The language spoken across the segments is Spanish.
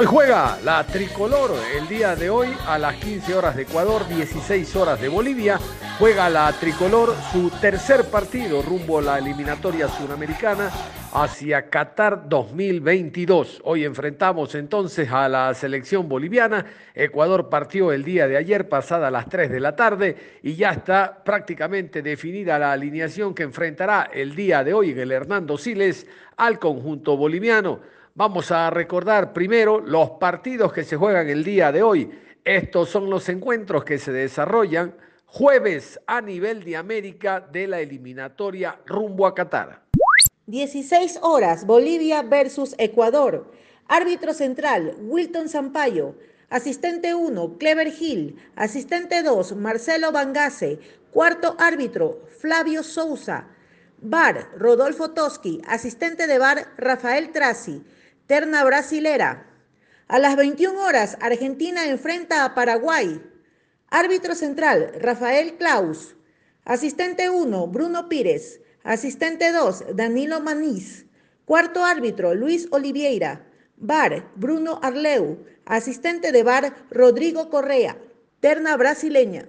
Hoy juega la tricolor el día de hoy a las 15 horas de Ecuador, 16 horas de Bolivia. Juega la tricolor su tercer partido rumbo a la eliminatoria sudamericana hacia Qatar 2022. Hoy enfrentamos entonces a la selección boliviana. Ecuador partió el día de ayer, pasada las 3 de la tarde, y ya está prácticamente definida la alineación que enfrentará el día de hoy el Hernando Siles al conjunto boliviano. Vamos a recordar primero los partidos que se juegan el día de hoy. Estos son los encuentros que se desarrollan jueves a nivel de América de la eliminatoria rumbo a Qatar. 16 horas, Bolivia versus Ecuador. Árbitro central, Wilton Sampaio. Asistente 1, Clever Hill. Asistente 2, Marcelo Bangase. Cuarto árbitro, Flavio Sousa. Bar, Rodolfo Toski. Asistente de bar, Rafael Trasi terna brasilera. A las 21 horas, Argentina enfrenta a Paraguay. Árbitro central, Rafael Klaus. Asistente 1, Bruno Pires. Asistente 2, Danilo Manís. Cuarto árbitro, Luis Oliveira. Bar, Bruno Arleu. Asistente de bar, Rodrigo Correa. Terna brasileña.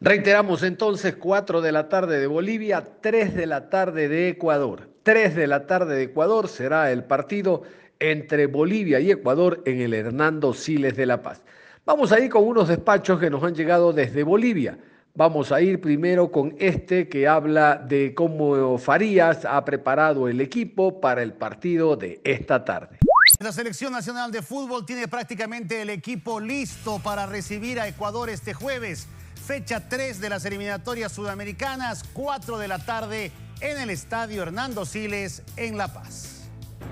Reiteramos entonces 4 de la tarde de Bolivia, 3 de la tarde de Ecuador. 3 de la tarde de Ecuador será el partido entre Bolivia y Ecuador en el Hernando Siles de La Paz. Vamos a ir con unos despachos que nos han llegado desde Bolivia. Vamos a ir primero con este que habla de cómo Farías ha preparado el equipo para el partido de esta tarde. La Selección Nacional de Fútbol tiene prácticamente el equipo listo para recibir a Ecuador este jueves. Fecha 3 de las eliminatorias sudamericanas, 4 de la tarde en el Estadio Hernando Siles en La Paz.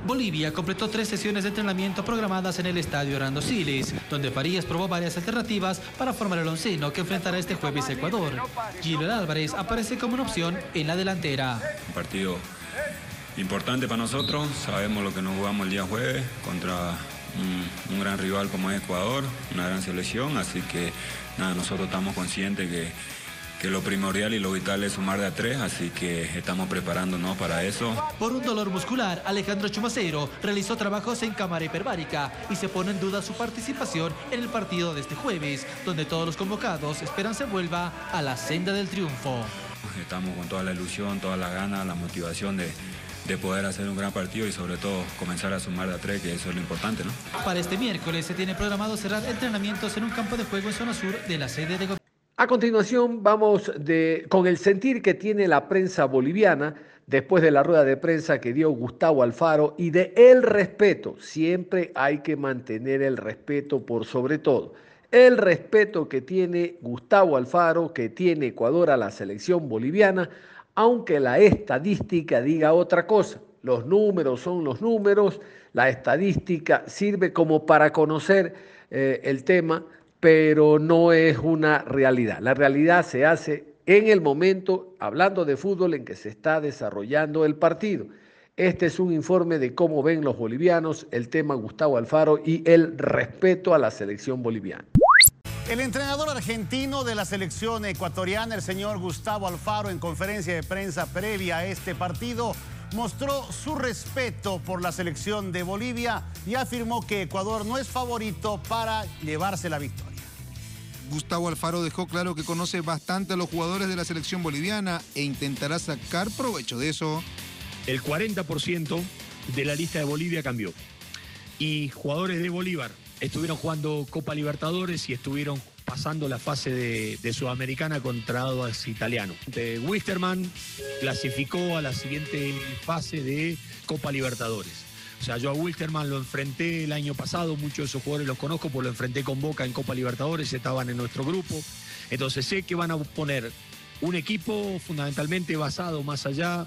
Bolivia completó tres sesiones de entrenamiento programadas en el estadio Hernando Siles, donde Farías probó varias alternativas para formar el onceno que enfrentará este jueves Ecuador. Gilbert Álvarez aparece como una opción en la delantera. Un partido importante para nosotros, sabemos lo que nos jugamos el día jueves contra un, un gran rival como es Ecuador, una gran selección, así que nada, nosotros estamos conscientes que que lo primordial y lo vital es sumar de a tres, así que estamos preparándonos para eso. Por un dolor muscular, Alejandro Chumacero realizó trabajos en cámara hiperbárica y se pone en duda su participación en el partido de este jueves, donde todos los convocados esperan se vuelva a la senda del triunfo. Estamos con toda la ilusión, toda la gana, la motivación de, de poder hacer un gran partido y sobre todo comenzar a sumar de a tres, que eso es lo importante, ¿no? Para este miércoles se tiene programado cerrar entrenamientos en un campo de juego en zona sur de la sede de gobierno. A continuación vamos con el sentir que tiene la prensa boliviana después de la rueda de prensa que dio Gustavo Alfaro y de el respeto. Siempre hay que mantener el respeto por sobre todo. El respeto que tiene Gustavo Alfaro, que tiene Ecuador a la selección boliviana, aunque la estadística diga otra cosa. Los números son los números, la estadística sirve como para conocer eh, el tema pero no es una realidad. La realidad se hace en el momento, hablando de fútbol, en que se está desarrollando el partido. Este es un informe de cómo ven los bolivianos el tema Gustavo Alfaro y el respeto a la selección boliviana. El entrenador argentino de la selección ecuatoriana, el señor Gustavo Alfaro, en conferencia de prensa previa a este partido, mostró su respeto por la selección de Bolivia y afirmó que Ecuador no es favorito para llevarse la victoria. Gustavo Alfaro dejó claro que conoce bastante a los jugadores de la selección boliviana e intentará sacar provecho de eso. El 40% de la lista de Bolivia cambió. Y jugadores de Bolívar estuvieron jugando Copa Libertadores y estuvieron pasando la fase de, Sudamericana contra Aguas Italiano. Wisterman clasificó a la siguiente fase de Copa Libertadores. O sea, yo a Wilterman lo enfrenté el año pasado, muchos de esos jugadores los conozco porque lo enfrenté con Boca en Copa Libertadores, estaban en nuestro grupo. Entonces sé que van a poner un equipo fundamentalmente basado más allá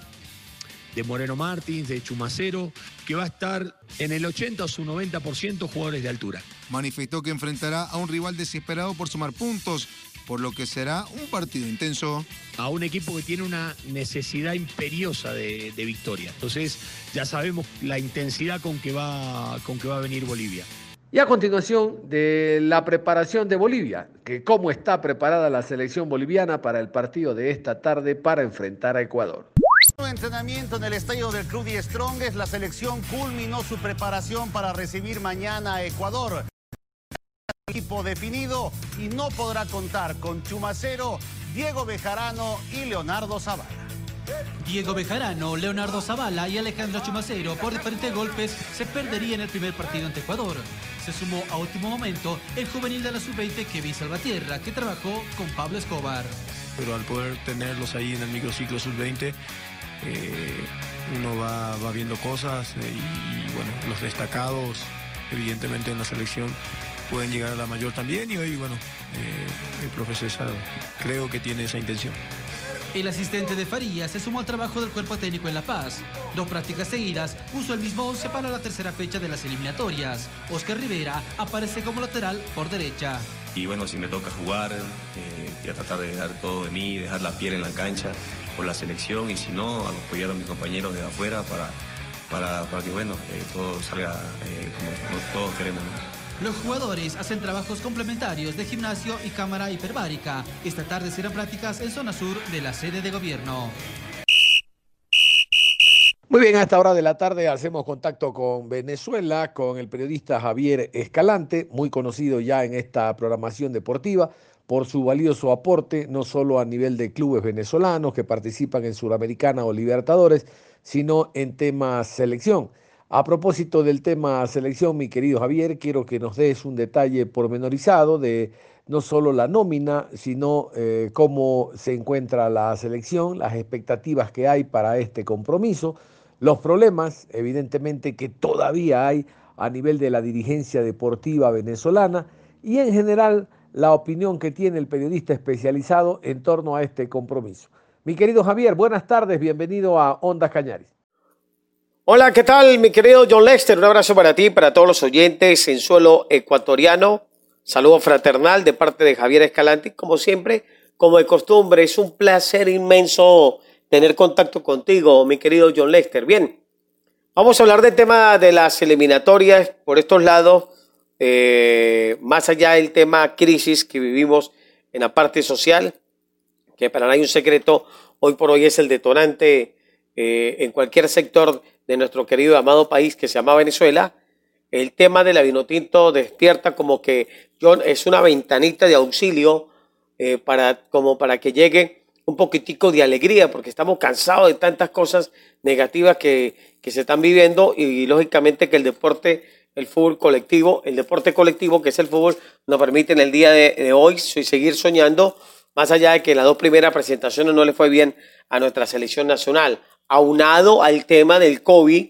de Moreno Martins, de Chumacero, que va a estar en el 80 o su 90% jugadores de altura. Manifestó que enfrentará a un rival desesperado por sumar puntos, por lo que será un partido intenso. A un equipo que tiene una necesidad imperiosa de, victoria. Entonces ya sabemos la intensidad con que, va, con que va a venir Bolivia. Y a continuación de la preparación de Bolivia, que cómo está preparada la selección boliviana para el partido de esta tarde para enfrentar a Ecuador. entrenamiento en el estadio del Club y Strongest, la selección culminó su preparación para recibir mañana a Ecuador. Equipo definido y no podrá contar con Chumacero, Diego Bejarano y Leonardo Zavala. Diego Bejarano, Leonardo Zavala y Alejandro Chumacero por diferentes golpes se perderían el primer partido ante Ecuador. Se sumó a último momento el juvenil de la sub-20 Kevin Salvatierra que trabajó con Pablo Escobar. Pero al poder tenerlos ahí en el microciclo sub-20 eh, uno va, va, viendo cosas eh, y, bueno, los destacados evidentemente en la selección pueden llegar a la mayor también y hoy bueno, eh, el profesor creo que tiene esa intención. El asistente de Farías se sumó al trabajo del cuerpo técnico en La Paz. Dos prácticas seguidas puso el mismo 11 para la tercera fecha de las eliminatorias. Oscar Rivera aparece como lateral por derecha. Y bueno, si me toca jugar, eh, voy a tratar de dar todo de mí, dejar la piel en la cancha por la selección y si no, apoyar a mis compañeros de afuera para, para, para que bueno, eh, todo salga eh, como, todos queremos. Los jugadores hacen trabajos complementarios de gimnasio y cámara hiperbárica. Esta tarde serán prácticas en zona sur de la sede de gobierno. Muy bien, a esta hora de la tarde hacemos contacto con Venezuela, con el periodista Javier Escalante, muy conocido ya en esta programación deportiva por su valioso aporte, no solo a nivel de clubes venezolanos que participan en Suramericana o Libertadores, sino en temas selección. A propósito del tema selección, mi querido Javier, quiero que nos des un detalle pormenorizado de no solo la nómina, sino eh, cómo se encuentra la selección, las expectativas que hay para este compromiso, los problemas, evidentemente, que todavía hay a nivel de la dirigencia deportiva venezolana y en general la opinión que tiene el periodista especializado en torno a este compromiso. Mi querido Javier, buenas tardes, bienvenido a Ondas Cañaris. Hola, ¿qué tal, mi querido John Lester? Un abrazo para ti, para todos los oyentes en suelo ecuatoriano. Saludo fraternal de parte de Javier Escalante. Como siempre, como de costumbre, es un placer inmenso tener contacto contigo, mi querido John Lester. Bien, vamos a hablar del tema de las eliminatorias por estos lados eh, más allá del tema crisis que vivimos en la parte social, que para nadie un secreto, hoy por hoy es el detonante eh, en cualquier sector de nuestro querido amado país que se llama Venezuela, el tema de la vinotinto despierta como que es una ventanita de auxilio eh, para, como para que llegue un poquitico de alegría, porque estamos cansados de tantas cosas negativas que, que se están viviendo y lógicamente que el deporte el fútbol colectivo, el deporte colectivo que es el fútbol, nos permite en el día de, hoy seguir soñando, más allá de que las dos primeras presentaciones no le fue bien a nuestra selección nacional, aunado al tema del COVID,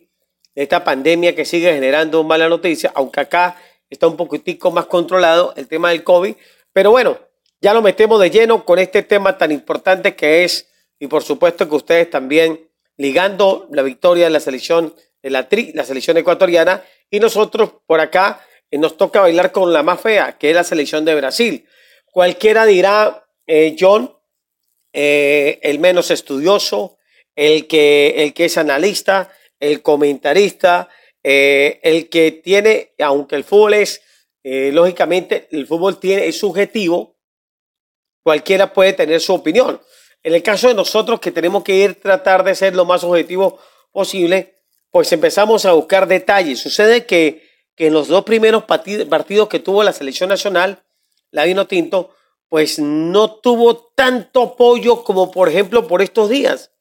esta pandemia que sigue generando mala noticia, aunque acá está un poquitico más controlado el tema del COVID, pero bueno, ya lo metemos de lleno con este tema tan importante que es, y por supuesto que ustedes también ligando la victoria de la selección de la, tri, la selección ecuatoriana y nosotros por acá eh, nos toca bailar con la más fea, que es la selección de Brasil. Cualquiera dirá, eh, John, eh, el menos estudioso, el que, el que es analista, el comentarista, el que tiene, aunque el fútbol es, lógicamente, el fútbol tiene, es subjetivo, cualquiera puede tener su opinión. En el caso de nosotros que tenemos que ir tratar de ser lo más objetivo posible, pues empezamos a buscar detalles. Sucede que, en los dos primeros partidos que tuvo la selección nacional, la Vino Tinto, pues no tuvo tanto apoyo como por ejemplo por estos días.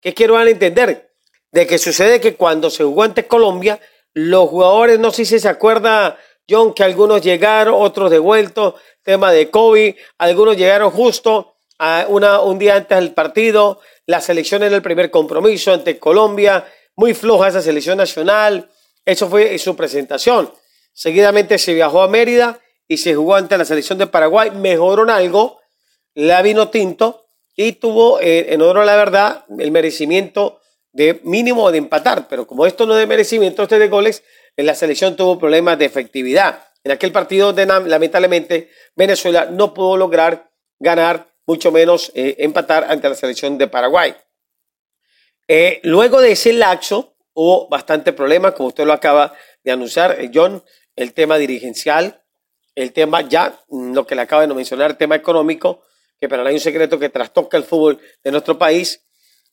¿Qué quiero dar a entender? De que sucede que cuando se jugó ante Colombia, los jugadores, no sé si se acuerda, John, que algunos llegaron, otros devueltos, tema de COVID, algunos llegaron justo a una, un día antes del partido, la selección era el primer compromiso ante Colombia, muy floja esa selección nacional. Eso fue su presentación. Seguidamente se viajó a Mérida y se jugó ante la selección de Paraguay. Mejoró en algo, la vino tinto y tuvo, eh, en oro la verdad, el merecimiento de mínimo de empatar. Pero como esto no es de merecimiento, este de goles, en la selección tuvo problemas de efectividad. En aquel partido, lamentablemente, Venezuela no pudo lograr ganar, mucho menos eh, empatar ante la selección de Paraguay. Eh, luego de ese laxo hubo bastante problema, como usted lo acaba de anunciar, John, el tema dirigencial, el tema ya, mm, lo que le acaba de mencionar, el tema económico, que para nadie es un secreto que trastoca el fútbol de nuestro país.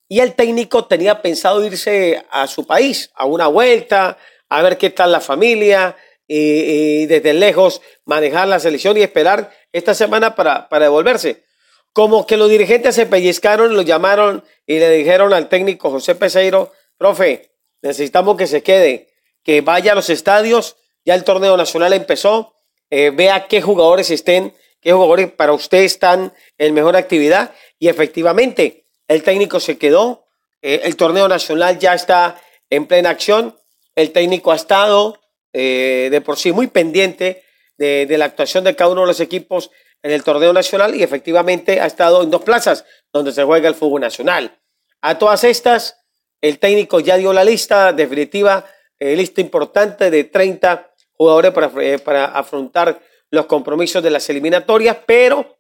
y el técnico tenía pensado irse a su país, a una vuelta, a ver qué tal la familia y, desde lejos manejar la selección y esperar esta semana para, para devolverse. Como que los dirigentes se pellizcaron, lo llamaron y le dijeron al técnico José Peseiro, profe, necesitamos que se quede, que vaya a los estadios, ya el torneo nacional empezó, eh, vea qué jugadores estén, qué jugadores para usted están en mejor actividad. Y efectivamente el técnico se quedó, eh, el torneo nacional ya está en plena acción, el técnico ha estado eh, de por sí muy pendiente de, la actuación de cada uno de los equipos en el torneo nacional y efectivamente ha estado en dos plazas donde se juega el fútbol nacional. A todas estas, el técnico ya dio la lista definitiva, eh, lista importante de 30 jugadores para, para afrontar los compromisos de las eliminatorias, pero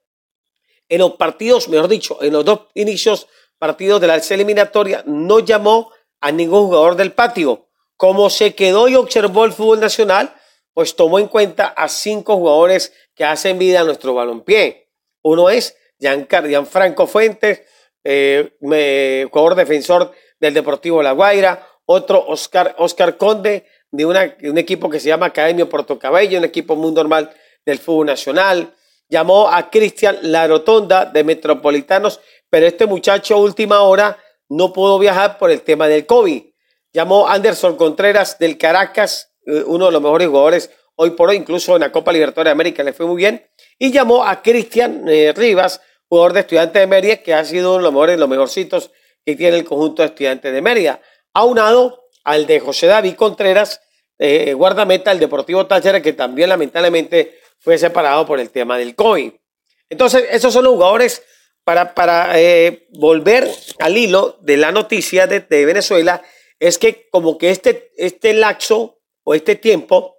en los partidos, mejor dicho, en los dos inicios partidos de la eliminatoria, no llamó a ningún jugador del patio. Como se quedó y observó el fútbol nacional, pues tomó en cuenta a cinco jugadores que hacen vida a nuestro balompié. Uno es Gianfranco Fuentes, eh, jugador defensor del Deportivo La Guaira. Otro, Oscar, Oscar Conde, de, un equipo que se llama Academia Cabello, un equipo muy normal del fútbol nacional llamó a Cristian La Rotonda de Metropolitanos, pero este muchacho a última hora no pudo viajar por el tema del COVID. Llamó a Anderson Contreras del Caracas, eh, uno de los mejores jugadores hoy por hoy, incluso en la Copa Libertadores de América le fue muy bien. Y llamó a Cristian eh, Rivas, jugador de Estudiantes de Mérida, que ha sido uno de los mejores, los mejorcitos que tiene el conjunto de Estudiantes de Mérida. Aunado al de José David Contreras, eh, guardameta del Deportivo Táchira, que también lamentablemente fue separado por el tema del COVID. Entonces, esos son los jugadores para, para eh, volver al hilo de la noticia de, Venezuela, es que como que este, este laxo o este tiempo,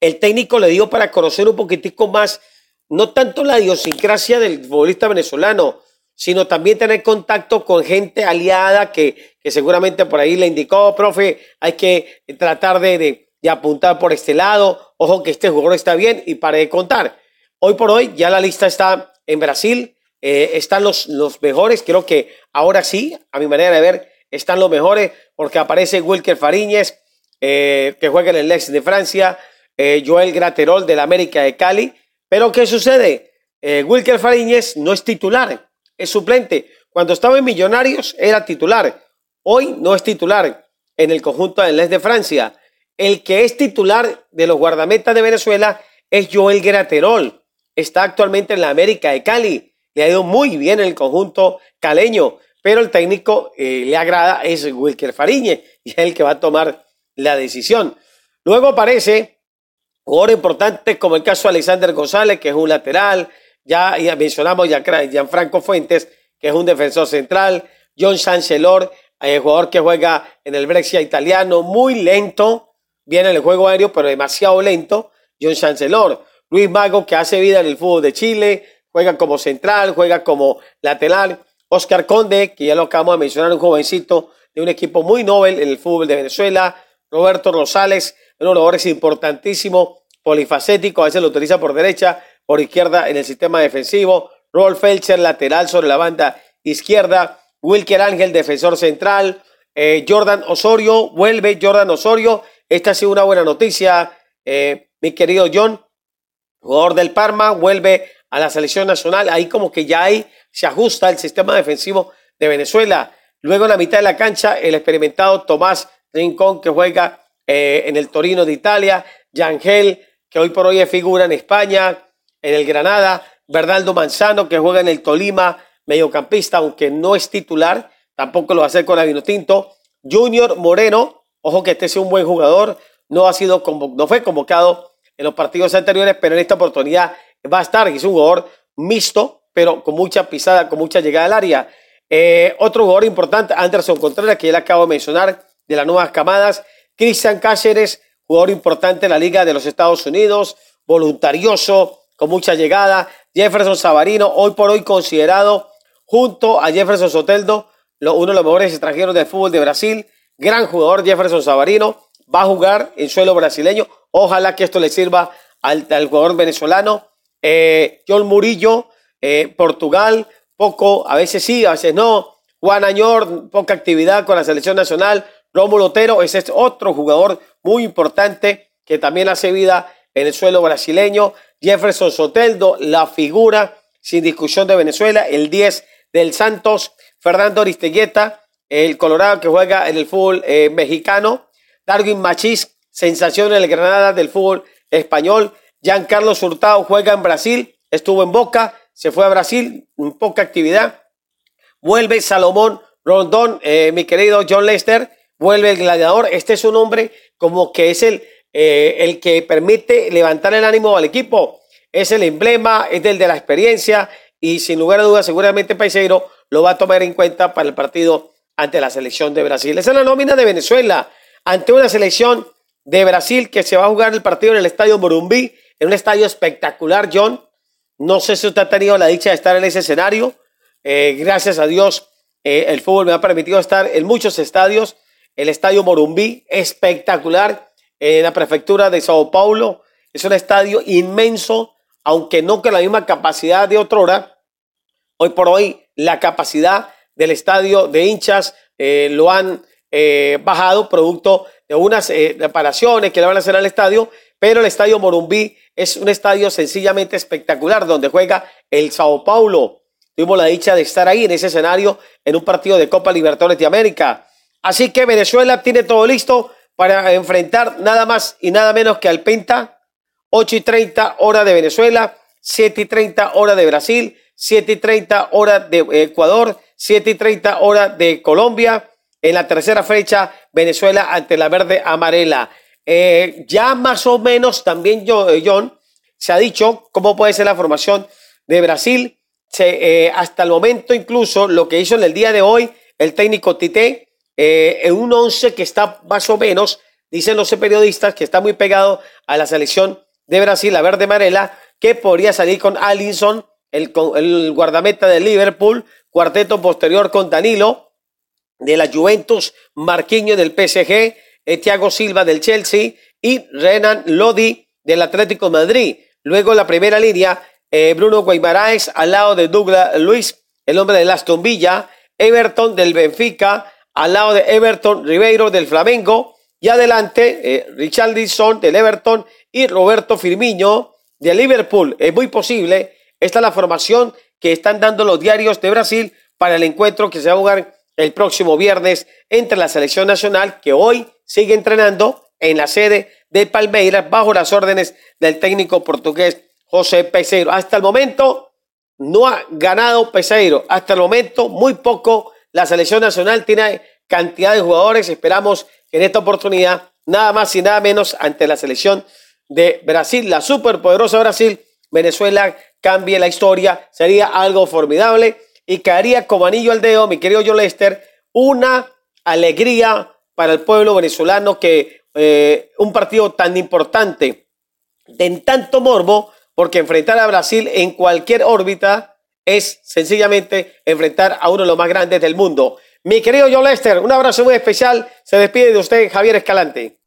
el técnico le dio para conocer un poquitico más, no tanto la idiosincrasia del futbolista venezolano, sino también tener contacto con gente aliada que, que seguramente por ahí le indicó, profe, hay que tratar de y apuntar por este lado. Ojo que este jugador está bien y para de contar. Hoy por hoy ya la lista está en Brasil. Eh, están los, los mejores. Creo que ahora sí, a mi manera de ver, están los mejores porque aparece Wilker Fariñez, eh, que juega en el Lex de Francia, eh, Joel Graterol del América de Cali. Pero ¿qué sucede? Wilker Fariñez no es titular, es suplente. Cuando estaba en Millonarios era titular. Hoy no es titular en el conjunto del Les de Francia. El que es titular de los guardametas de Venezuela es Joel Graterol. Está actualmente en la América de Cali. Le ha ido muy bien en el conjunto caleño, pero el técnico eh, le agrada es Wilker Fariñe y es el que va a tomar la decisión. Luego aparece jugador importante como el caso de Alexander González, que es un lateral. Ya, mencionamos ya Gianfranco Fuentes, que es un defensor central. John Chancellor, el eh, jugador que juega en el Brexit italiano, muy lento, viene el juego aéreo, pero demasiado lento. John Chancellor, Luis Mago, que hace vida en el fútbol de Chile, juega como central, juega como lateral. Oscar Conde, que ya lo acabamos de mencionar, un jovencito de un equipo muy noble en el fútbol de Venezuela. Roberto Rosales, los jugadores importantísimos, polifacético, a veces lo utiliza por derecha, por izquierda en el sistema defensivo. Rolf Felcher, lateral sobre la banda izquierda. Wilker Ángel, defensor central. Eh, Jordan Osorio, vuelve Jordan Osorio, esta ha sido una buena noticia, eh, mi querido John, jugador del Parma, vuelve a la selección nacional. Ahí como que ya ahí se ajusta el sistema defensivo de Venezuela. Luego en la mitad de la cancha, el experimentado Tomás Rincón, que juega eh, en el Torino de Italia. Yangel, que hoy por hoy es figura en España, en el Granada. Bernardo Manzano, que juega en el Tolima, mediocampista, aunque no es titular. Tampoco lo va a hacer con la Tinto. Junior Moreno, Ojo que este es un buen jugador, no, ha sido no fue convocado en los partidos anteriores, pero en esta oportunidad va a estar. Es un jugador mixto, pero con mucha pisada, con mucha llegada al área. Eh, otro jugador importante, Anderson Contreras, que ya le acabo de mencionar, de las nuevas camadas. Cristian Cáceres, jugador importante en la Liga de los Estados Unidos, voluntarioso, con mucha llegada. Jefferson Savarino, hoy por hoy considerado junto a Jefferson Soteldo, uno de los mejores extranjeros del fútbol de Brasil gran jugador Jefferson Savarino, va a jugar en suelo brasileño. Ojalá que esto le sirva al, jugador venezolano. Eh, John Murillo, eh, Portugal, poco, a veces sí, a veces no. Juan Añor, poca actividad con la selección nacional. Rómulo Otero, ese es otro jugador muy importante que también hace vida en el suelo brasileño. Jefferson Soteldo, la figura sin discusión de Venezuela, el 10 del Santos. Fernando Aristegueta, el Colorado que juega en el fútbol eh, mexicano. Darwin Machís, sensación en el Granada del fútbol español. Giancarlo Hurtado juega en Brasil, estuvo en Boca, se fue a Brasil, poca actividad. Vuelve Salomón Rondón, eh, mi querido John Lester, vuelve el gladiador. Este es un hombre como que es el, eh, el que permite levantar el ánimo al equipo. Es el emblema, es el de la experiencia y sin lugar a dudas seguramente Paiseiro lo va a tomar en cuenta para el partido ante la selección de Brasil. Esa es la nómina de Venezuela ante una selección de Brasil que se va a jugar el partido en el Estadio Morumbí, en un estadio espectacular, John. No sé si usted ha tenido la dicha de estar en ese escenario. Eh, gracias a Dios, eh, el fútbol me ha permitido estar en muchos estadios. El Estadio Morumbí, espectacular, en la prefectura de Sao Paulo. Es un estadio inmenso, aunque no con la misma capacidad de otrora. Hoy por hoy, la capacidad del estadio de hinchas eh, lo han bajado producto de unas reparaciones que le van a hacer al estadio, pero el estadio Morumbí es un estadio sencillamente espectacular donde juega el Sao Paulo Tuvimos la dicha de estar ahí en ese escenario en un partido de Copa Libertadores de América. Así que Venezuela tiene todo listo para enfrentar nada más y nada menos que al Penta. 8 y 30 hora de Venezuela, 7 y 30 hora de Brasil, 7 y 30 hora de Ecuador, 7 y 30 hora de Colombia. En la tercera fecha, Venezuela ante la verde amarela. Eh, ya más o menos también, eh, John, se ha dicho cómo puede ser la formación de Brasil eh, hasta el momento incluso lo que hizo en el día de hoy el técnico Tite, eh, en un 11 que está más o menos, dicen los periodistas, que está muy pegado a la selección de Brasil, la verde amarela, que podría salir con Allinson, el, el guardameta de Liverpool, cuarteto posterior con Danilo, de la Juventus, Marquinhos del PSG, Thiago Silva del Chelsea y Renan Lodi del Atlético Madrid. Luego la primera línea, eh, Bruno Guaymaraes al lado de Douglas Luis, el hombre de Aston Villa, Everton del Benfica, al lado de Everton Ribeiro del Flamengo, y adelante eh, del Everton y Roberto Firmino de Liverpool. Es muy posible, esta es la formación que están dando los diarios de Brasil para el encuentro que se va a jugar el próximo viernes entre la selección nacional que hoy sigue entrenando en la sede de Palmeiras bajo las órdenes del técnico portugués José Peseiro. Hasta el momento no ha ganado Peseiro. Hasta el momento muy poco. La selección nacional tiene cantidad de jugadores. Esperamos que en esta oportunidad, nada más y nada menos ante la selección de Brasil, la superpoderosa Brasil, Venezuela cambie la historia. Sería algo formidable y caería como anillo al dedo, mi querido John Lester, una alegría para el pueblo venezolano que eh, un partido tan importante, de tanto morbo, porque enfrentar a Brasil en cualquier órbita es sencillamente enfrentar a uno de los más grandes del mundo. Mi querido John Lester, un abrazo muy especial. Se despide de usted Javier Escalante.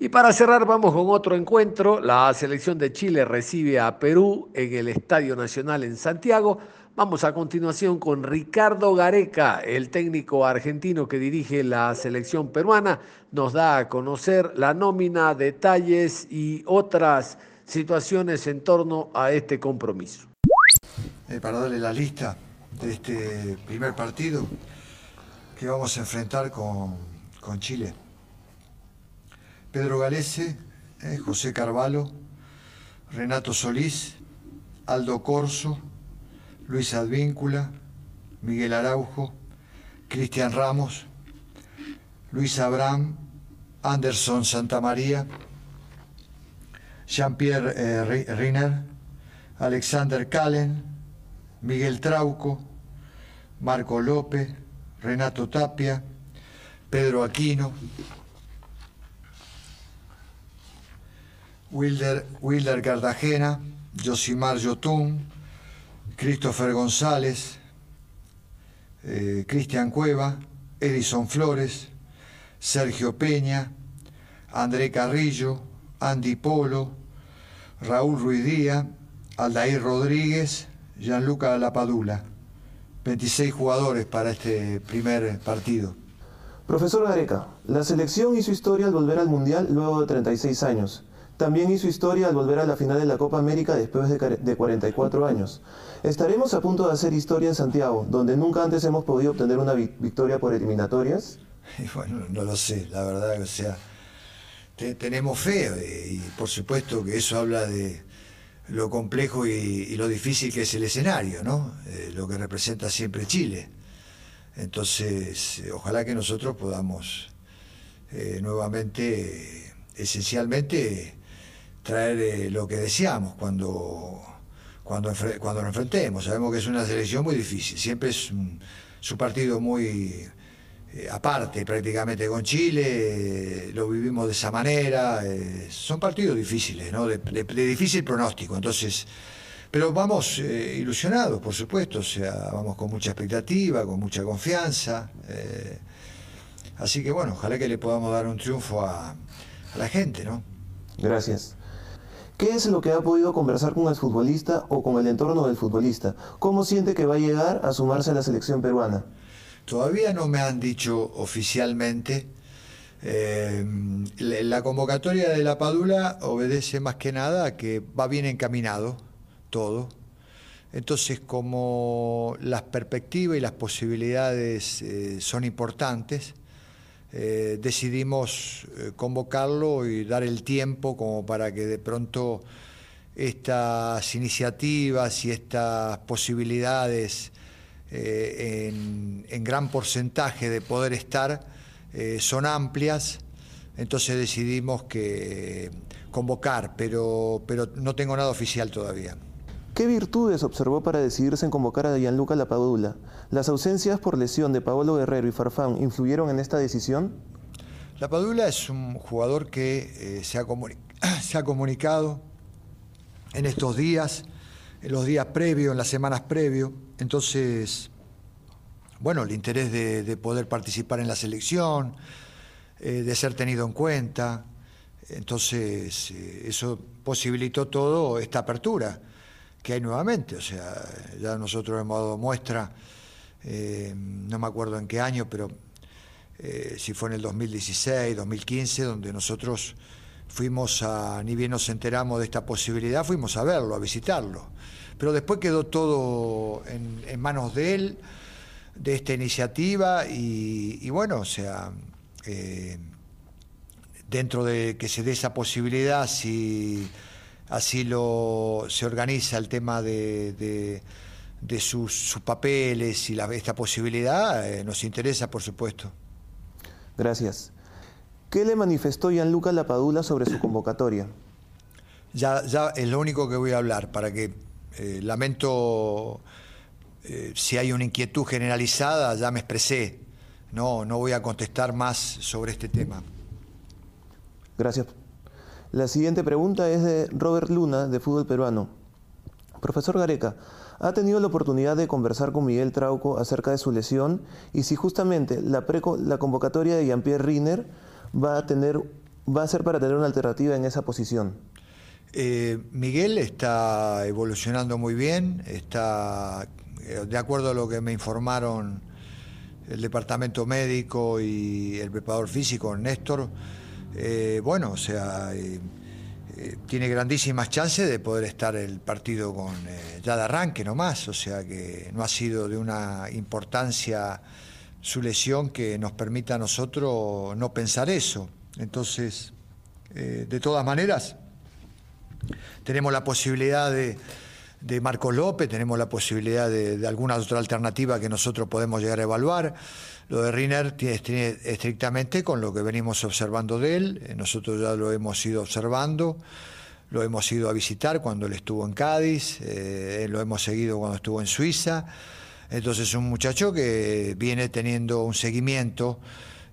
Y para cerrar vamos con otro encuentro. La selección de Chile recibe a Perú en el Estadio Nacional en Santiago. Vamos a continuación con Ricardo Gareca, el técnico argentino que dirige la selección peruana. Nos da a conocer la nómina, detalles y otras situaciones en torno a este compromiso. Eh, para darle la lista de este primer partido que vamos a enfrentar con, Chile. Pedro Galese, eh, José Carvalho, Renato Solís, Aldo Corso, Luis Advíncula, Miguel Araujo, Cristian Ramos, Luis Abraham, Anderson Santamaría, Jean-Pierre eh, Riner, Alexander Calen, Miguel Trauco, Marco López, Renato Tapia, Pedro Aquino, Wilder, Wilder Cartagena, Josimar Yotun, Christopher González, eh, Cristian Cueva, Edison Flores, Sergio Peña, André Carrillo, Andy Polo, Raúl Ruiz Díaz, Aldair Rodríguez, Gianluca Lapadula. 26 jugadores para este primer partido. Profesor Gareca, la selección hizo historia al volver al Mundial luego de 36 años. También hizo historia al volver a la final de la Copa América después de 44 años. ¿Estaremos a punto de hacer historia en Santiago, donde nunca antes hemos podido obtener una victoria por eliminatorias? Bueno, no lo sé, la verdad, o sea, tenemos fe eh, y por supuesto que eso habla de lo complejo y, lo difícil que es el escenario, ¿no? Eh, lo que representa siempre Chile. Entonces, eh, ojalá que nosotros podamos nuevamente, esencialmente, traer lo que deseamos cuando, cuando, cuando nos enfrentemos. Sabemos que es una selección muy difícil, siempre es un, partido muy eh, aparte prácticamente con Chile, lo vivimos de esa manera, eh, son partidos difíciles, ¿no? de, difícil pronóstico, entonces, pero vamos eh, ilusionados, por supuesto, o sea, vamos con mucha expectativa, con mucha confianza, así que bueno, ojalá que le podamos dar un triunfo a, a la gente, ¿no? Gracias. ¿Qué es lo que ha podido conversar con el futbolista o con el entorno del futbolista? ¿Cómo siente que va a llegar a sumarse a la selección peruana? Todavía no me han dicho oficialmente. Eh, la convocatoria de la Padula obedece más que nada a que va bien encaminado todo. Entonces, como las perspectivas y las posibilidades eh, son importantes, eh, decidimos convocarlo y dar el tiempo como para que de pronto estas iniciativas y estas posibilidades eh, en, gran porcentaje de poder estar eh, son amplias, entonces decidimos que convocar, pero, pero no tengo nada oficial todavía. ¿Qué virtudes observó para decidirse en convocar a Gianluca Lapadula? ¿Las ausencias por lesión de Paolo Guerrero y Farfán influyeron en esta decisión? Lapadula es un jugador que eh, se, ha comunicado en estos días en los días previos, en las semanas previos. Entonces, bueno, el interés de, poder participar en la selección, eh, de ser tenido en cuenta. Entonces, eh, eso posibilitó todo esta apertura que hay nuevamente. O sea, ya nosotros hemos dado muestra, eh, no me acuerdo en qué año, pero si fue en el 2016, 2015, donde nosotros fuimos a, ni bien nos enteramos de esta posibilidad, fuimos a verlo, a visitarlo. Pero después quedó todo en, manos de él, de esta iniciativa, y, bueno, o sea, eh, dentro de que se dé esa posibilidad, si así lo se organiza el tema de, de, sus, papeles y la, esta posibilidad, eh, nos interesa, por supuesto. Gracias. ¿Qué le manifestó Gianluca Lapadula sobre su convocatoria? Ya, ya es lo único que voy a hablar, para que eh, lamento eh, si hay una inquietud generalizada, ya me expresé. No, no voy a contestar más sobre este tema. Gracias. La siguiente pregunta es de Robert Luna, de Fútbol Peruano. Profesor Gareca, ¿ha tenido la oportunidad de conversar con Miguel Trauco acerca de su lesión y si justamente la, la convocatoria de Jean-Pierre Riner va a, tener, va a ser para tener una alternativa en esa posición? Eh, Miguel está evolucionando muy bien, está, eh, de acuerdo a lo que me informaron el departamento médico y el preparador físico, Néstor, eh, bueno, o sea, tiene grandísimas chances de poder estar el partido con ya de arranque nomás, o sea que no ha sido de una importancia su lesión que nos permita a nosotros no pensar eso. Entonces, eh, de todas maneras, tenemos la posibilidad de, de Marcos López, tenemos la posibilidad de, alguna otra alternativa que nosotros podemos llegar a evaluar. Lo de Riner tiene, estrictamente con lo que venimos observando de él, eh, nosotros ya lo hemos ido observando, lo hemos ido a visitar cuando él estuvo en Cádiz, eh, lo hemos seguido cuando estuvo en Suiza. Entonces, un muchacho que viene teniendo un seguimiento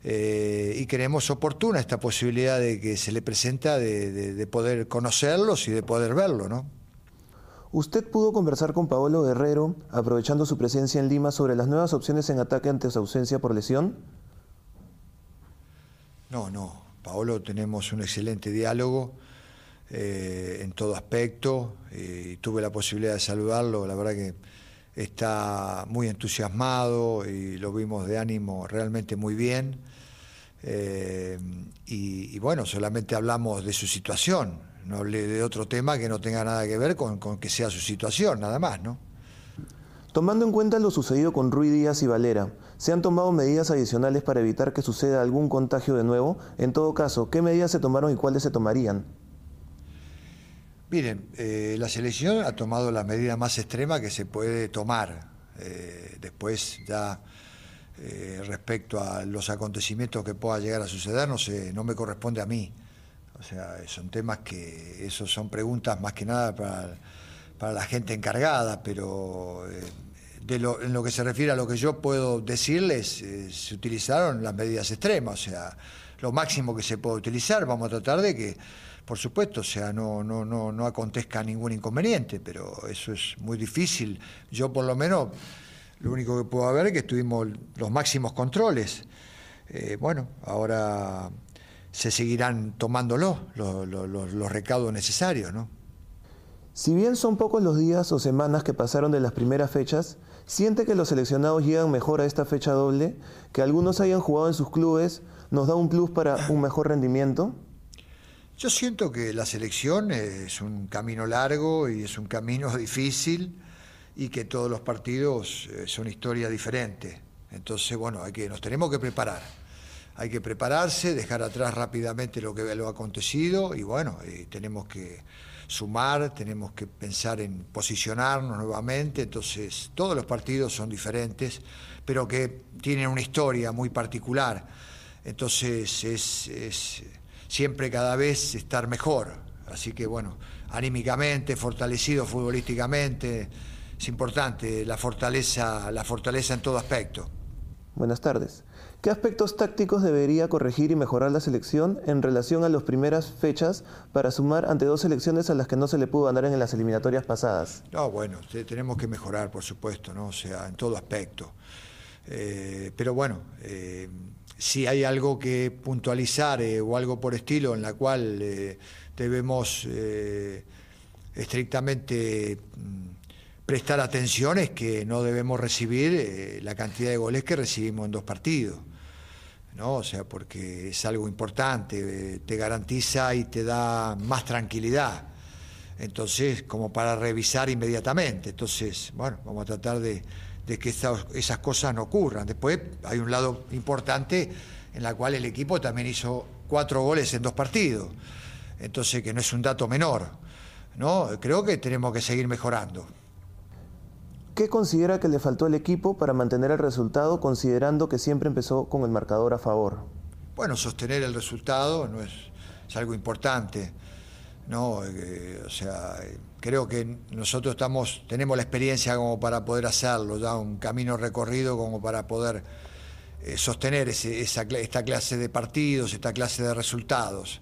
eh, y creemos oportuna esta posibilidad de que se le presenta de, poder conocerlos y de poder verlo, ¿no? ¿Usted pudo conversar con Paolo Guerrero, aprovechando su presencia en Lima, sobre las nuevas opciones en ataque ante su ausencia por lesión? No, no. Paolo tenemos un excelente diálogo eh, en todo aspecto y tuve la posibilidad de saludarlo. La verdad que está muy entusiasmado y lo vimos de ánimo realmente muy bien. Eh, y, bueno, solamente hablamos de su situación, no hablé de otro tema que no tenga nada que ver con, con que sea su situación, nada más, ¿no? Tomando en cuenta lo sucedido con Rui Díaz y Valera, ¿se han tomado medidas adicionales para evitar que suceda algún contagio de nuevo? En todo caso, ¿qué medidas se tomaron y cuáles se tomarían? Miren, eh, la selección ha tomado la medida más extrema que se puede tomar. Eh, después ya eh, respecto a los acontecimientos que pueda llegar a suceder, no sé, no me corresponde a mí. O sea, son temas que, esos son preguntas más que nada para, para la gente encargada, pero de lo, en lo que se refiere a lo que yo puedo decirles, se utilizaron las medidas extremas, o sea, lo máximo que se puede utilizar, vamos a tratar de que por supuesto, o sea, no, no, no, no acontezca ningún inconveniente, pero eso es muy difícil. Yo por lo menos, lo único que puedo ver es que tuvimos los máximos controles. Eh, bueno, ahora se seguirán tomándolos los, los, los recaudos necesarios, ¿no? Si bien son pocos los días o semanas que pasaron de las primeras fechas, ¿siente que los seleccionados llegan mejor a esta fecha doble? ¿Que algunos hayan jugado en sus clubes nos da un plus para un mejor rendimiento? Yo siento que la selección es un camino largo y es un camino difícil y que todos los partidos eh, son historias diferentes. Entonces, bueno, hay que, nos tenemos que preparar. Hay que prepararse, dejar atrás rápidamente lo que lo ha acontecido y bueno, eh, tenemos que sumar, tenemos que pensar en posicionarnos nuevamente. Entonces, todos los partidos son diferentes, pero que tienen una historia muy particular. Entonces, es siempre cada vez estar mejor. Así que bueno, anímicamente, fortalecido futbolísticamente, es importante la fortaleza, la fortaleza en todo aspecto. Buenas tardes. ¿Qué aspectos tácticos debería corregir y mejorar la selección en relación a las primeras fechas para sumar ante dos selecciones a las que no se le pudo ganar en las eliminatorias pasadas? No, bueno, tenemos que mejorar, por supuesto, ¿no? O sea, en todo aspecto. Eh, pero bueno, eh, si hay algo que puntualizar eh, o algo por estilo en la cual debemos estrictamente mm, prestar atención es que no debemos recibir la cantidad de goles que recibimos en dos partidos. ¿No? O sea, porque es algo importante, te garantiza y te da más tranquilidad. Entonces, como para revisar inmediatamente. Entonces, bueno, vamos a tratar de, de que esas cosas no ocurran. Después hay un lado importante en la cual el equipo también hizo cuatro goles en dos partidos, entonces que no es un dato menor. ¿no? Creo que tenemos que seguir mejorando. ¿Qué considera que le faltó al equipo para mantener el resultado considerando que siempre empezó con el marcador a favor? Bueno, sostener el resultado no es, es algo importante. ¿no? Eh, o sea, creo que nosotros estamos, tenemos la experiencia como para poder hacerlo, ya un camino recorrido como para poder eh, sostener esa, esta clase de partidos, esta clase de resultados.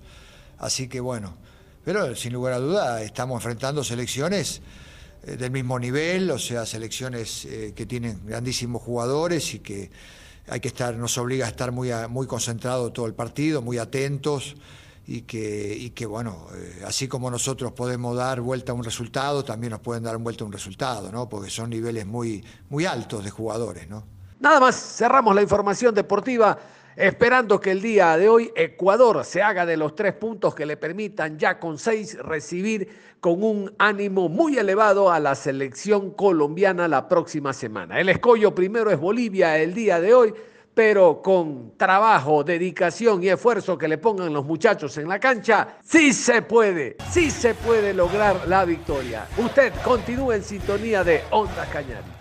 Así que bueno, pero sin lugar a duda estamos enfrentando selecciones del mismo nivel, o sea, selecciones que tienen grandísimos jugadores y que hay que estar, nos obliga a estar muy, muy concentrados todo el partido, muy atentos y que, y que bueno, eh, así como nosotros podemos dar vuelta a un resultado, también nos pueden dar vuelta a un resultado, ¿no? Porque son niveles muy, muy altos de jugadores, ¿no? Nada más, cerramos la información deportiva esperando que el día de hoy Ecuador se haga de los tres puntos que le permitan ya con seis recibir con un ánimo muy elevado a la selección colombiana la próxima semana. El escollo primero es Bolivia el día de hoy pero con trabajo, dedicación y esfuerzo que le pongan los muchachos en la cancha, sí se puede, sí se puede lograr la victoria. Usted continúe en sintonía de Onda Cañari.